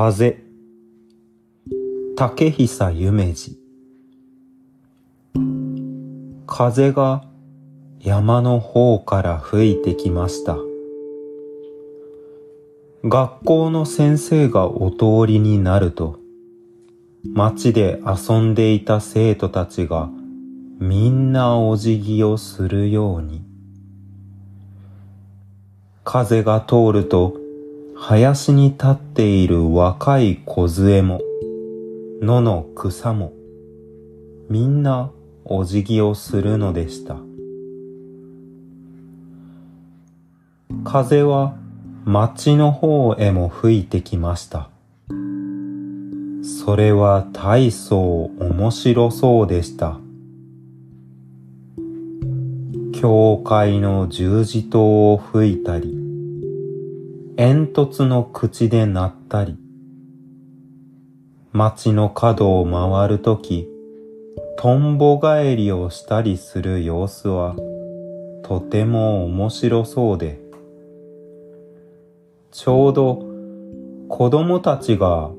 風。竹久夢二。風が山の方から吹いてきました。学校の先生がお通りになると街で遊んでいた生徒たちがみんなお辞儀をするように。風が通ると林に立っている若い梢も野の草もみんなお辞儀をするのでした。風は町の方へも吹いてきました。それは大層面白そうでした。教会の十字塔を吹いたり、煙突の口で鳴ったり、町の角を回るとき、とんぼ返りをしたりする様子は、とても面白そうで、ちょうど子供たちが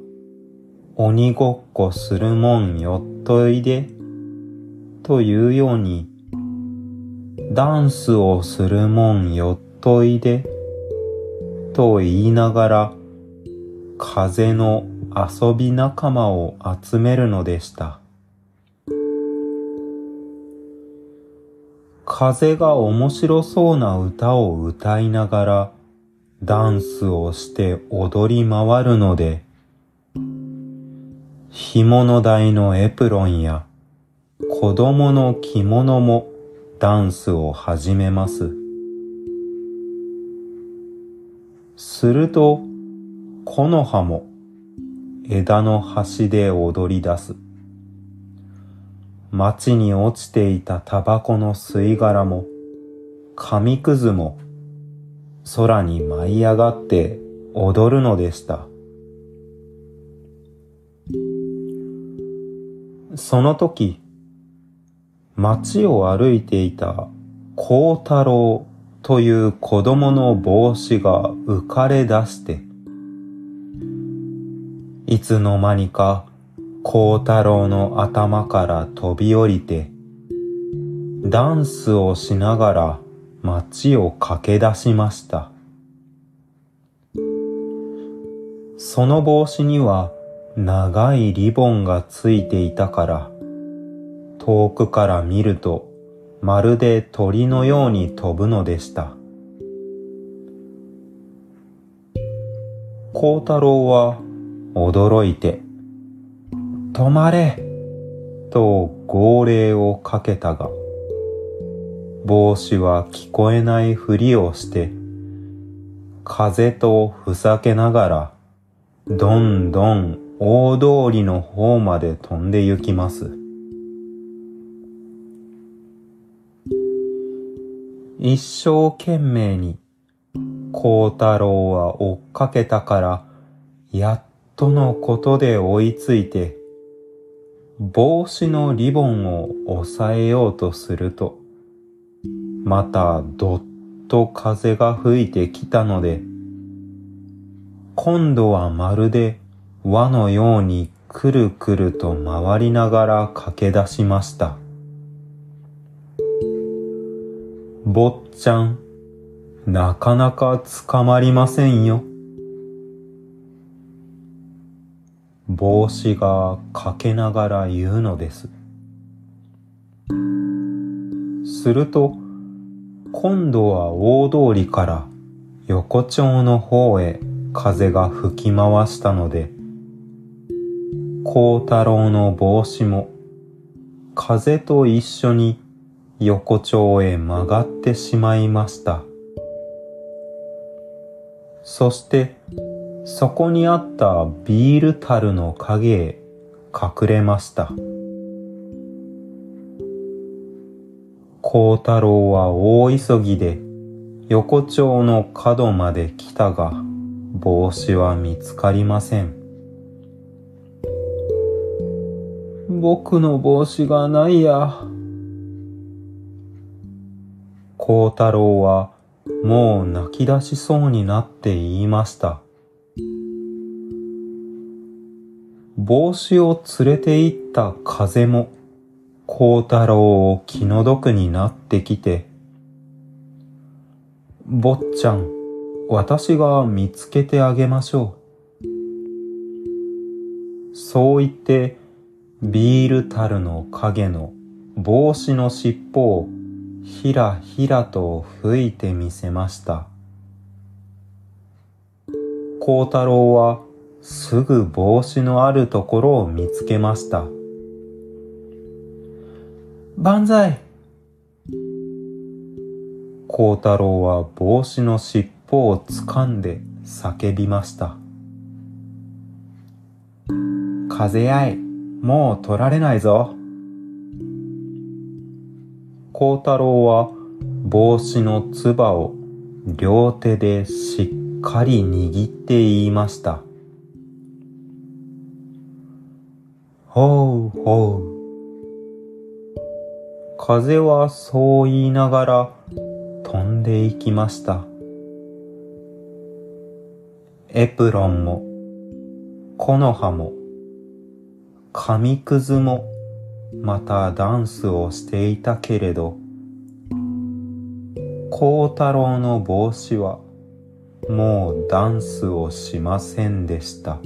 鬼ごっこするもんよっといで、というように、ダンスをするもんよっといで、と言いながら、風の遊び仲間を集めるのでした。風が面白そうな歌を歌いながらダンスをして踊り回るので、干物台のエプロンや子供の着物もダンスを始めます。すると、木の葉も枝の端で踊り出す。町に落ちていたタバコの吸い殻も、紙くずも空に舞い上がって踊るのでした。その時、街を歩いていた孝太郎という子供の帽子が浮かれ出して、いつの間にか孝太郎の頭から飛び降りて、ダンスをしながら街を駆け出しました。その帽子には長いリボンがついていたから、遠くから見るとまるで鳥のように飛ぶのでした。孝太郎は驚いて、止まれと号令をかけたが、帽子は聞こえないふりをして、風とふざけながら、どんどん大通りの方まで飛んで行きます。一生懸命に、孝太郎は追っかけたから、やっとのことで追いついて、帽子のリボンを押さえようとすると、またどっと風が吹いてきたので、今度はまるで輪のようにくるくると回りながら駆け出しました。坊ちゃん、なかなか捕まりませんよ。帽子がかけながら言うのです。すると、今度は大通りから横丁の方へ風が吹き回したので、孝太郎の帽子も風と一緒に横丁へ曲がってしまいました。そしてそこにあったビール樽の影へ隠れました。孝太郎は大急ぎで横丁の角まで来たが帽子は見つかりません。僕の帽子がないや。孝太郎はもう泣き出しそうになって言いました。帽子を連れて行った風も、孝太郎を気の毒になってきて、坊ちゃん、私が見つけてあげましょう。そう言って、ビール樽の影の帽子の尻尾をひらひらと吹いてみせました。孝太郎はすぐ帽子のあるところを見つけました。万歳孝太郎は帽子の尻尾を掴んで叫びました。風合い、もう取られないぞ。孝太郎は帽子のつばを両手でしっかり握って言いました。ほうほう。風はそう言いながら飛んでいきました。エプロンも、木の葉も、紙くずも、またダンスをしていたけれど、孝太郎の帽子はもうダンスをしませんでした。